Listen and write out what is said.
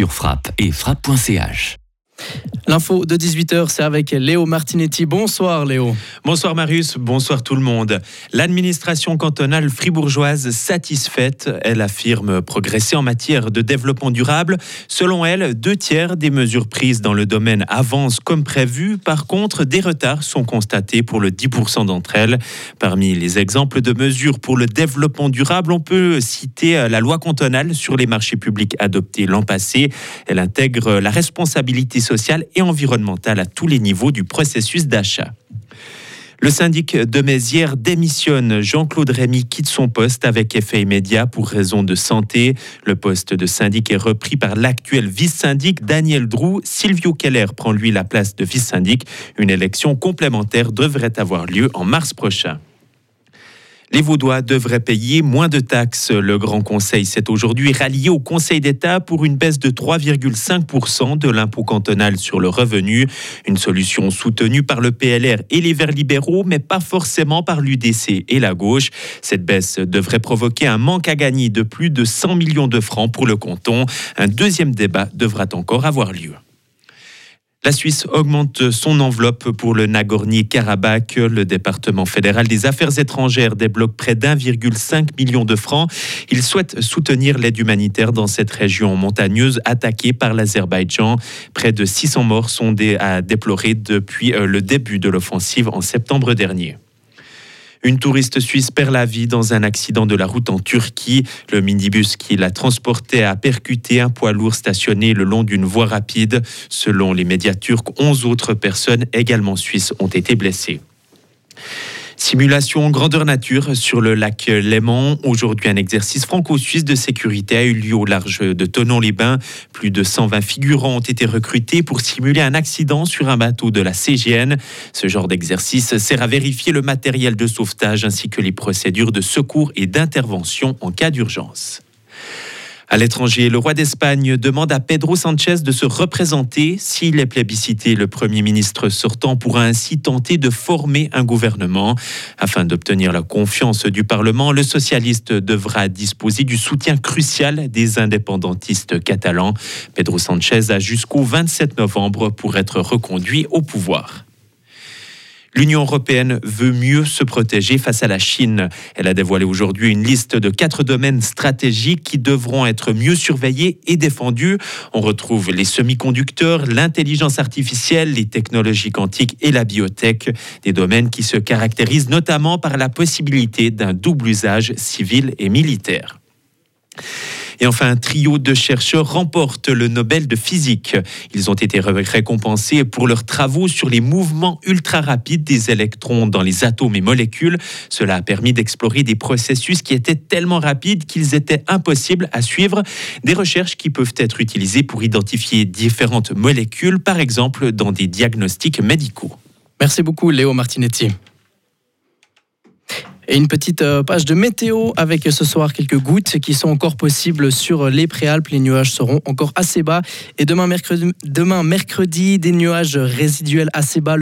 sur frappe et frappe.ch. L'info de 18h, c'est avec Léo Martinetti. Bonsoir Léo. Bonsoir Marius, bonsoir tout le monde. L'administration cantonale fribourgeoise satisfaite, elle affirme progresser en matière de développement durable. Selon elle, deux tiers des mesures prises dans le domaine avancent comme prévu. Par contre, des retards sont constatés pour le 10% d'entre elles. Parmi les exemples de mesures pour le développement durable, on peut citer la loi cantonale sur les marchés publics adoptée l'an passé. Elle intègre la responsabilité sociale et environnementale à tous les niveaux du processus d'achat. Le syndic de Mézières démissionne. Jean-Claude Rémy quitte son poste avec effet immédiat pour raison de santé. Le poste de syndic est repris par l'actuel vice-syndic Daniel Drou. Silvio Keller prend lui la place de vice-syndic. Une élection complémentaire devrait avoir lieu en mars prochain. Les Vaudois devraient payer moins de taxes. Le Grand Conseil s'est aujourd'hui rallié au Conseil d'État pour une baisse de 3,5% de l'impôt cantonal sur le revenu. Une solution soutenue par le PLR et les Verts libéraux, mais pas forcément par l'UDC et la gauche. Cette baisse devrait provoquer un manque à gagner de plus de 100 millions de francs pour le canton. Un deuxième débat devra encore avoir lieu. La Suisse augmente son enveloppe pour le Nagorno-Karabakh. Le département fédéral des affaires étrangères débloque près d'1,5 million de francs. Il souhaite soutenir l'aide humanitaire dans cette région montagneuse attaquée par l'Azerbaïdjan. Près de 600 morts sont à déplorer depuis euh, le début de l'offensive en septembre dernier. Une touriste suisse perd la vie dans un accident de la route en Turquie. Le minibus qui la transportait a percuté un poids lourd stationné le long d'une voie rapide. Selon les médias turcs, 11 autres personnes, également suisses, ont été blessées. Simulation grandeur nature sur le lac Léman. Aujourd'hui, un exercice franco-suisse de sécurité a eu lieu au large de Tonon-les-Bains. Plus de 120 figurants ont été recrutés pour simuler un accident sur un bateau de la CGN. Ce genre d'exercice sert à vérifier le matériel de sauvetage ainsi que les procédures de secours et d'intervention en cas d'urgence. À l'étranger, le roi d'Espagne demande à Pedro Sanchez de se représenter. S'il est plébiscité, le Premier ministre sortant pourra ainsi tenter de former un gouvernement. Afin d'obtenir la confiance du Parlement, le socialiste devra disposer du soutien crucial des indépendantistes catalans. Pedro Sanchez a jusqu'au 27 novembre pour être reconduit au pouvoir. L'Union européenne veut mieux se protéger face à la Chine. Elle a dévoilé aujourd'hui une liste de quatre domaines stratégiques qui devront être mieux surveillés et défendus. On retrouve les semi-conducteurs, l'intelligence artificielle, les technologies quantiques et la biotech, des domaines qui se caractérisent notamment par la possibilité d'un double usage civil et militaire. Et enfin, un trio de chercheurs remporte le Nobel de physique. Ils ont été récompensés pour leurs travaux sur les mouvements ultra rapides des électrons dans les atomes et molécules. Cela a permis d'explorer des processus qui étaient tellement rapides qu'ils étaient impossibles à suivre. Des recherches qui peuvent être utilisées pour identifier différentes molécules, par exemple dans des diagnostics médicaux. Merci beaucoup Léo Martinetti. Et une petite euh, page de météo avec ce soir quelques gouttes qui sont encore possibles sur les préalpes. Les nuages seront encore assez bas. Et demain mercredi, demain, mercredi des nuages résiduels assez bas.